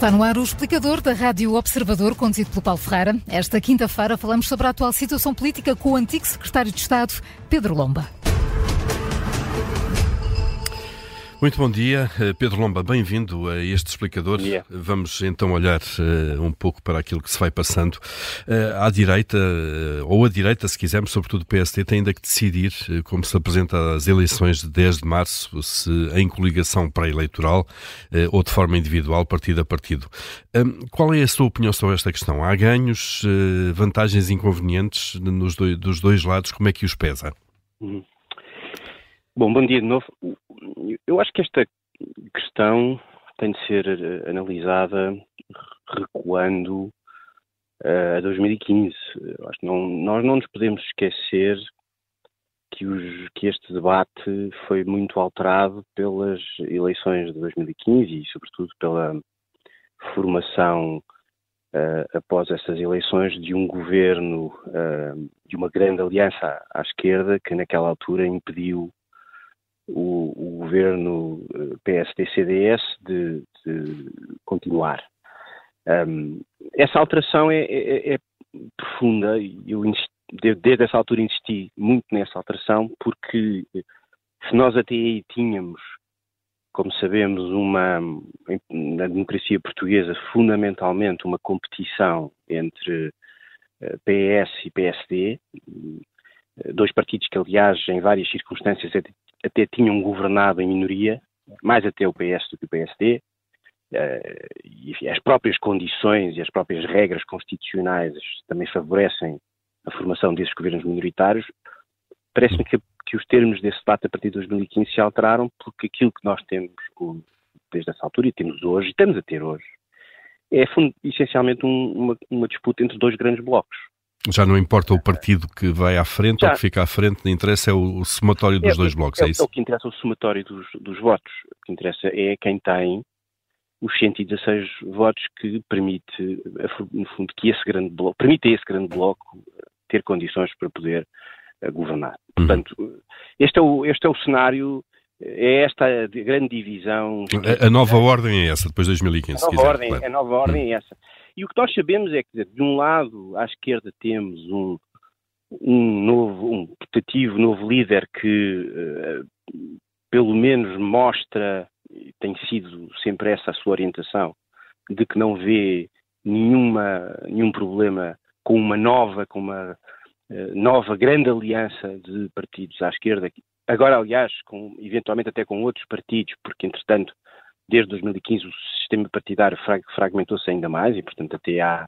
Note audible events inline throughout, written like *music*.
Está no ar o explicador da Rádio Observador, conduzido pelo Paulo Ferreira. Esta quinta-feira falamos sobre a atual situação política com o antigo secretário de Estado, Pedro Lomba. Muito bom dia, eh, Pedro Lomba, bem-vindo a este explicador. Vamos então olhar uh, um pouco para aquilo que se vai passando. Uh, à direita, uh, ou à direita, se quisermos, sobretudo o PST, tem ainda que decidir como se apresenta às eleições de 10 de março, se em coligação pré-eleitoral ou de forma individual, partido a partido. qual é a sua opinião sobre esta questão? Há ganhos, vantagens e inconvenientes nos dois, dos dois lados, como é que os pesa? Uhum. Bom, bom dia de novo. Eu acho que esta questão tem de ser eh, analisada recuando uh, a 2015. Eu acho que não, nós não nos podemos esquecer que, os, que, este debate foi muito alterado pelas eleições de 2015 e, sobretudo, pela formação uh, após essas eleições de um governo, uh, de uma grande aliança à, à esquerda, que naquela altura impediu o, o governo eh, PSD-CDS de, de, continuar. Um, essa alteração é, é, é profunda e eu desde essa altura insisti muito nessa alteração porque se nós até aí tínhamos, como sabemos, uma na democracia portuguesa fundamentalmente uma competição entre eh, PS e PSD, eh, dois partidos que aliás em várias circunstâncias até tinham governado em minoria, mais até o PS do que o PSD, uh, e as próprias condições e as próprias regras constitucionais também favorecem a formação desses governos minoritários. Parece-me que, que, os termos desse debate a partir de 2015 se alteraram porque aquilo que nós temos desde essa altura e temos hoje, e estamos a ter hoje, é essencialmente um, uma, uma disputa entre dois grandes blocos. Já não importa o partido que vai à frente Já. ou que fica à frente, não interessa é o, somatório dos é, dois blocos, é, é, isso? É o que interessa o somatório dos, dos votos. O que interessa é quem tem os 116 votos que permite, no fundo, que esse grande bloco, permite a esse grande bloco ter condições para poder uh, governar. Uhum. Portanto, este é o, este é o cenário, é esta a grande divisão. A, a nova ordem é essa, depois de 2015. A nova, ordem, claro. a nova ordem uhum. é essa. E o que nós sabemos é que, de um lado, à esquerda temos um, um novo, um putativo novo líder que, uh, pelo menos, mostra, tem sido sempre essa a sua orientação, de que não vê nenhuma, nenhum problema com uma nova, com uma uh, nova grande aliança de partidos à esquerda, agora, aliás, com, eventualmente até com outros partidos, porque, entretanto, desde 2015 o sistema partidário fragmentou-se ainda mais e, portanto, até há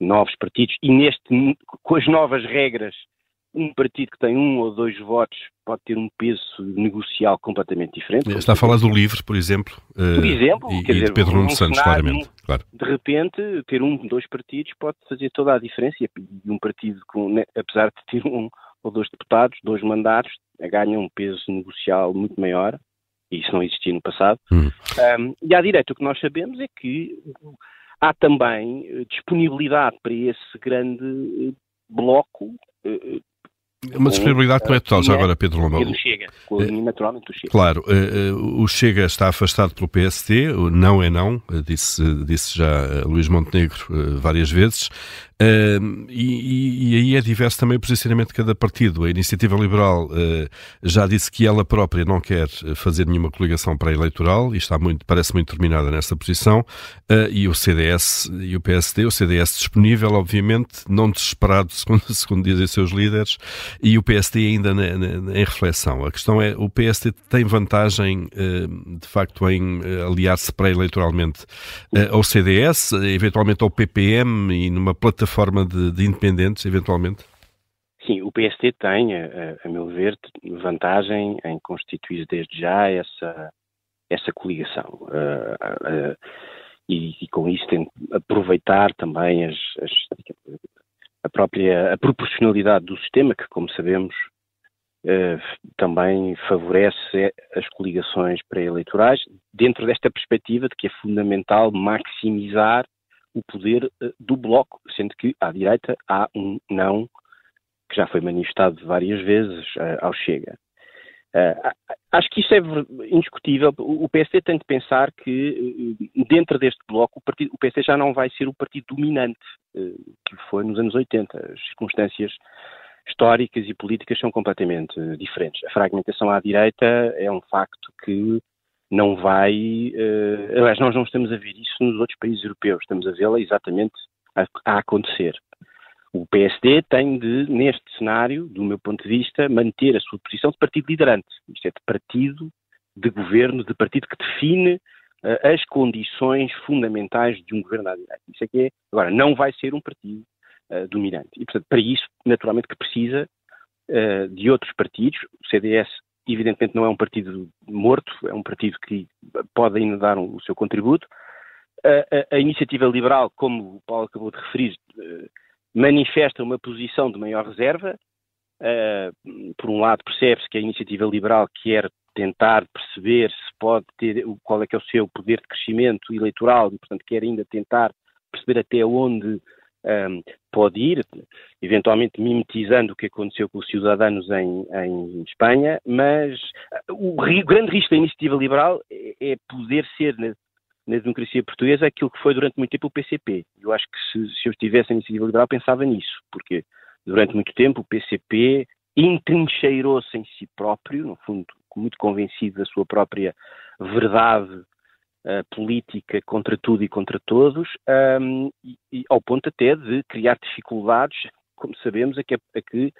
novos partidos. E neste, com as novas regras, um partido que tem um ou dois votos pode ter um peso negocial completamente diferente. Está a falar do LIVRE, por exemplo? Por eh, exemplo, e, quer e dizer, de Pedro Nuno Santos, claramente. Claro. De repente, ter um, dois partidos pode fazer toda a diferença e um partido, com, né, apesar de ter um ou dois deputados, dois mandatos, ganha um peso negocial muito maior e isso não existia no passado. Uhum. Um, e à direita o que nós sabemos é que há também eh, disponibilidade para esse grande eh, bloco eh, uma disponibilidade que não é total, já agora, Pedro Lomba. do Chega, naturalmente do Chega. Claro, o Chega está afastado pelo PSD, não é não, disse, disse já Luís Montenegro várias vezes. Uh, e, e, aí é diverso também o posicionamento de cada partido. A Iniciativa Liberal uh, já disse que ela própria não quer fazer nenhuma coligação pré-eleitoral e está muito, parece muito determinada nessa posição. Uh, e o CDS e o PSD, o CDS disponível, obviamente, não desesperado, *laughs* segundo, segundo dizem seus líderes, e o PSD ainda na, na, em reflexão. A questão é, o PSD tem vantagem, de facto, em aliar-se pré-eleitoralmente ao CDS, eventualmente ao PPM e numa plataforma forma de, de independentes, eventualmente? Sim, o PST tem, a, a, meu ver, vantagem em constituir desde já essa, essa coligação. Uh, uh, e, e, com isso tem aproveitar também as, as, a própria a proporcionalidade do sistema, que, como sabemos, uh, também favorece as coligações pré-eleitorais, dentro desta perspectiva de que é fundamental maximizar o poder uh, do Bloco, sendo que à direita há um não que já foi manifestado várias vezes uh, ao Chega. Uh, acho que isso é indiscutível. O PSD tem de pensar que, dentro deste bloco, o, partido, o PSD já não vai ser o partido dominante que foi nos anos 80. As circunstâncias históricas e políticas são completamente diferentes. A fragmentação à direita é um facto que não vai. Uh, aliás, nós não estamos a ver isso nos outros países europeus, estamos a vê-la exatamente a, a, acontecer. O PSD tem de, neste cenário, do meu ponto de vista, manter a sua posição de partido liderante, isto é, de partido de governo, de partido que define uh, as condições fundamentais de um governo à direita. Isso é que é. Agora, não vai ser um partido uh, dominante. E, portanto, para isso, naturalmente, que precisa de outros partidos. O CDS evidentemente não é um partido morto, é um partido que pode ainda dar um, o seu contributo. A, a, a, iniciativa liberal, como o Paulo acabou de referir, uh, manifesta uma posição de maior reserva. Uh, por um lado, percebe-se que a iniciativa liberal quer tentar perceber se pode ter qual é que é o seu poder de crescimento eleitoral e, portanto, quer ainda tentar perceber até onde um, pode ir, eventualmente mimetizando o que aconteceu com os cidadãos em, em Espanha, mas o, o, grande risco da iniciativa liberal é, é poder ser na, na, democracia portuguesa aquilo que foi durante muito tempo o PCP. Eu acho que se, se eu estivesse na iniciativa liberal pensava nisso, porque durante muito tempo o PCP entrincheirou-se em si próprio, no fundo, muito convencido da sua própria verdade política contra tudo e contra todos, um, e, e, ao ponto até de criar dificuldades, como sabemos, a que, a que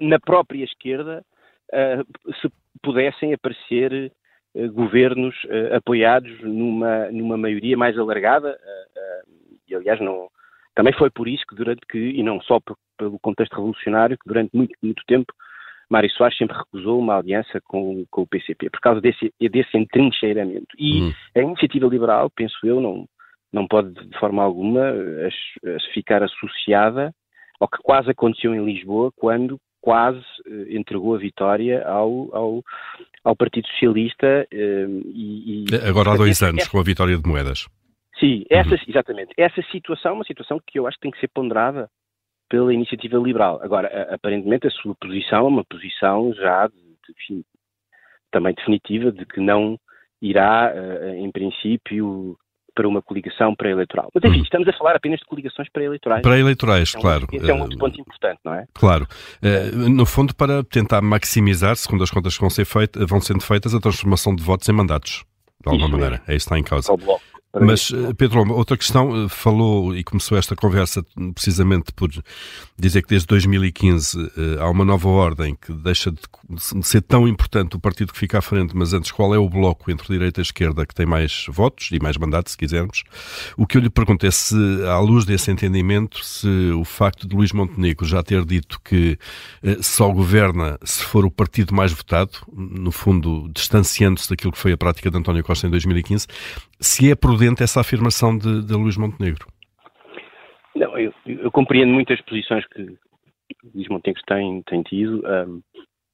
na própria esquerda uh, se pudessem aparecer uh, governos apoiados numa, numa maioria mais alargada, e aliás não, também foi por isso que durante que, e não só pelo contexto revolucionário, que durante muito, muito tempo Mário Soares sempre recusou uma aliança com, com o PCP, por causa desse, desse entrincheiramento. E hum. a iniciativa liberal, penso eu, não, não pode de forma alguma ficar associada ao que quase aconteceu em Lisboa, quando quase eh, entregou a vitória ao, ao, ao Partido Socialista. Eh, e, e, Agora há dois anos, com a vitória de moedas. Sim, essa, uhum. exatamente. Essa situação é uma situação que eu acho que tem que ser ponderada pela iniciativa liberal. Agora, aparentemente, a sua posição é uma posição já de, de, também definitiva de que não irá, uh, em princípio, para uma coligação pré-eleitoral. Mas, enfim, uhum. estamos a falar apenas de coligações pré-eleitorais. Pré-eleitorais, é um, claro. Esse é um outro ponto importante, não é? Claro. Uh, no fundo, para tentar maximizar, segundo as contas que vão, ser feitas, vão sendo feitas, a transformação de votos em mandatos. De alguma isso maneira. É isso que está em causa. Mas, eh, Pedro, outra questão, eh, falou e começou esta conversa precisamente por dizer que desde 2015 eh, há uma nova ordem que deixa de ser tão importante o partido que fica à frente, mas antes qual é o bloco entre direita e esquerda que tem mais votos e mais mandatos, se quisermos. O que eu lhe pergunto é se, à luz desse entendimento, se o facto de Luís Montenegro já ter dito que só governa se for o partido mais votado, no fundo distanciando-se daquilo que foi a prática de António Costa em 2015, se é prudente essa afirmação de, de Luís Montenegro. Não, eu, eu, compreendo muito as posições que Luís Montenegro tem, tem tido.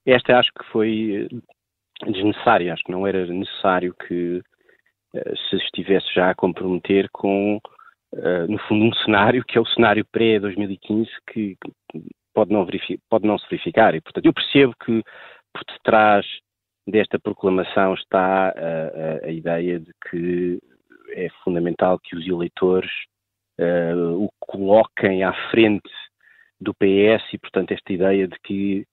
Esta acho que foi eh, desnecessária, acho que não era necessário que uh, se estivesse já a comprometer com, uh, no fundo, um cenário que é o cenário pré-2015 que, que pode, não pode não se verificar. E, portanto, eu percebo que por detrás desta proclamação está a, a, a, ideia de que é fundamental que os eleitores uh, o coloquem à frente do PS e, portanto, esta ideia de que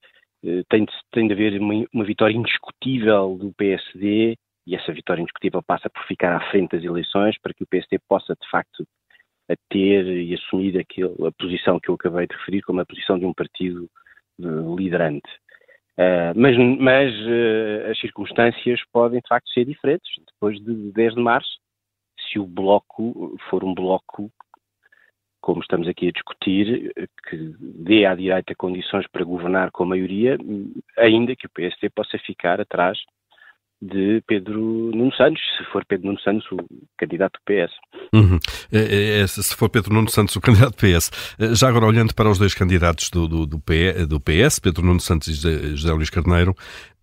uh, tem, de, tem de haver uma, uma, vitória indiscutível do PSD e essa vitória indiscutível passa por ficar à frente das eleições para que o PSD possa, de facto, ter e assumir aquele, a posição que eu acabei de referir como a posição de um partido uh, liderante. Uh, mas, mas uh, as circunstâncias podem de facto ser diferentes. Depois de 10 de março, se o bloco for um bloco, como estamos aqui a discutir, que dê à direita condições para governar com a maioria, ainda que o PSD possa ficar atrás de Pedro Nuno Santos, se for Pedro Nuno Santos o candidato do PS. Uhum. É, é, se for Pedro Nuno Santos o *laughs* candidato do PS. Eh, já agora, olhando para os dois candidatos do, do, do, PS, Pedro Nuno Santos e José Luís Carneiro,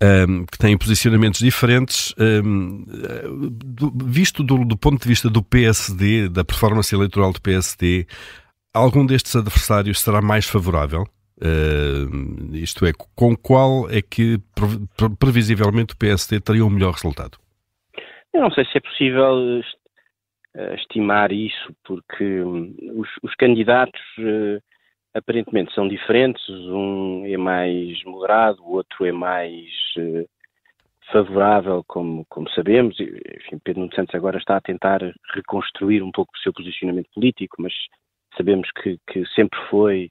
um, ehm, que têm posicionamentos diferentes, um, ehm, do, visto do ponto de vista do PSD, da performance eleitoral do PSD, algum destes adversários será mais favorável? Uh, isto é, com qual é que previsivelmente o PSD teria um melhor resultado? Eu não sei se é possível uh, estimar isso, porque um, os, os, candidatos uh, aparentemente são diferentes. Um é mais moderado, o outro é mais favorável, como, como sabemos. Enfim, Pedro Nuno Santos agora está a tentar reconstruir um pouco o seu posicionamento político, mas sabemos que, que sempre foi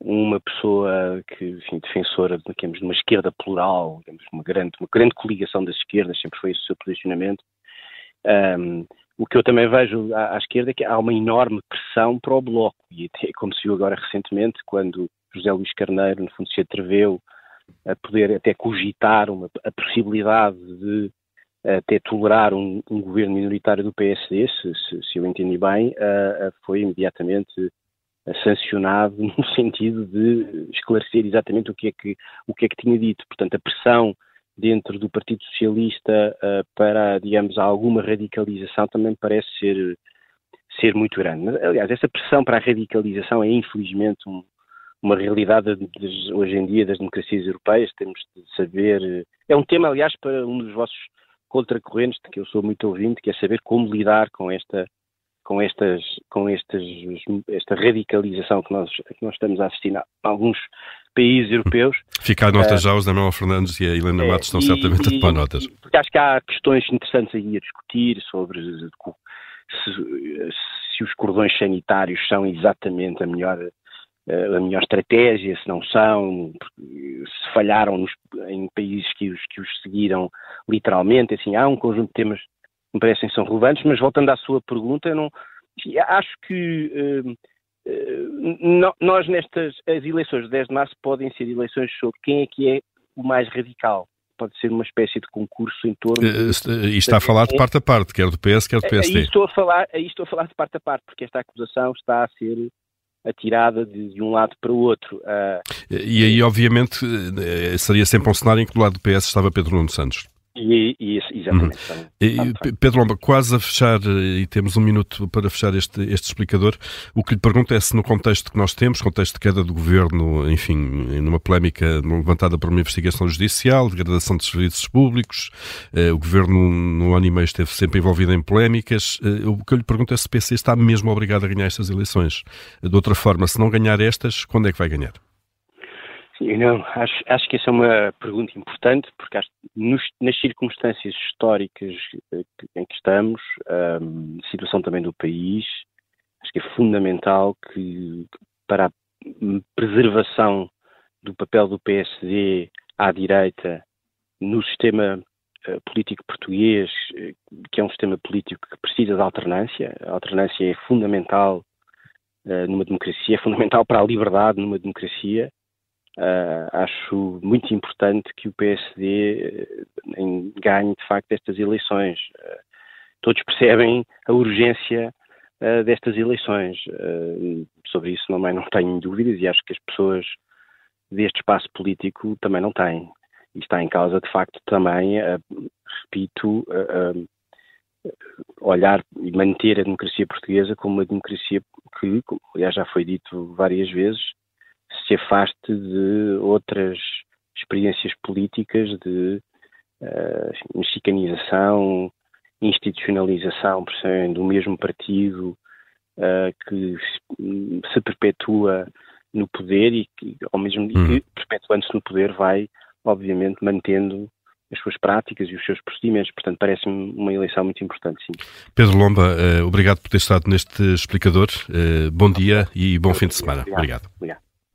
uma pessoa que, enfim, defensora de uma esquerda plural, digamos, uma, grande, uma grande coligação das esquerdas, sempre foi esse o seu posicionamento. Um, o que eu também vejo à, à, esquerda é que há uma enorme pressão para o Bloco, e até *laughs* como se viu agora recentemente, quando José Luís Carneiro, no fundo, se atreveu a poder até cogitar uma, a possibilidade de até tolerar um, um governo minoritário do PSD, se, se, se eu entendi bem, uh, foi imediatamente sancionado *laughs* no sentido de esclarecer exatamente o que é que, o que, é que tinha dito. Portanto, a pressão dentro do Partido Socialista uh, para, digamos, alguma radicalização também parece ser, ser muito grande. Mas, aliás, essa pressão para a radicalização é infelizmente um, uma realidade de, de, hoje em dia das democracias europeias. Temos de saber. É um tema, aliás, para um dos vossos contracorrentes, de que eu sou muito ouvinte, que é saber como lidar com esta com estas com estas esta radicalização que nós que nós estamos a assistir a alguns países europeus. Ficar notas uh, já, os Daniel Fernandes e a Helena é, Matos estão e, certamente e, a tomar notas. Porque acho que há questões interessantes aí a discutir sobre se, se os cordões sanitários são exatamente a melhor a melhor estratégia, se não são, se falharam nos, em países que os, que os seguiram literalmente, assim, há um conjunto de temas me parecem são relevantes, mas voltando à sua pergunta, não, acho que uh, uh, nós nestas, as eleições de 10 de março podem ser eleições sobre quem é que é o mais radical. Pode ser uma espécie de concurso em torno. Uh, e está a falar de parte a parte, quer do PS, quer do PSD. Aí estou a falar, aí estou a falar de parte a parte, porque esta acusação está a ser atirada de, de um lado para o outro. Uh, e aí, obviamente, eh, seria sempre um cenário em que do lado do PS estava Pedro Nuno Santos. E, e, exatamente. Uhum. E, Pedro Lomba, quase a fechar, e temos um minuto para fechar este, este explicador, o que lhe pergunto é se no contexto que nós temos, contexto de queda do governo, enfim, numa polémica levantada por uma investigação judicial, degradação de serviços públicos, eh, o governo no ano e meio esteve sempre envolvido em polémicas, eh, o que eu lhe pergunto é se o PC está mesmo obrigado a ganhar estas eleições. De outra forma, se não ganhar estas, quando é que vai ganhar? Sim, não, acho, acho que essa é uma pergunta importante, porque acho, nos, nas circunstâncias históricas em que estamos, um, a situação também do país, acho que é fundamental que para a preservação do papel do PSD à direita no sistema uh, político português, uh, que é um sistema político que precisa de alternância. A alternância é fundamental uh, numa democracia, é fundamental para a liberdade numa democracia Uh, acho muito importante que o PSD uh, eh, ganhe de facto estas eleições. Uh, todos *laughs* percebem a urgência destas eleições. sobre isso também não tenho dúvidas e acho que as pessoas deste espaço político também não têm. E está em causa de facto também, repito, olhar e manter a democracia portuguesa como uma democracia que, aliás já foi dito várias vezes, se afaste de outras experiências políticas de uh, mexicanização, institucionalização do mesmo partido uh, que se perpetua no poder e que, ao mesmo uhum. que, perpetuando-se no poder, vai, obviamente, mantendo as suas práticas e os seus procedimentos. Portanto, parece-me uma eleição muito importante, sim. Pedro Lomba, uh, obrigado por ter estado neste explicador. Bom dia e bom fim de semana. Obrigado. obrigado.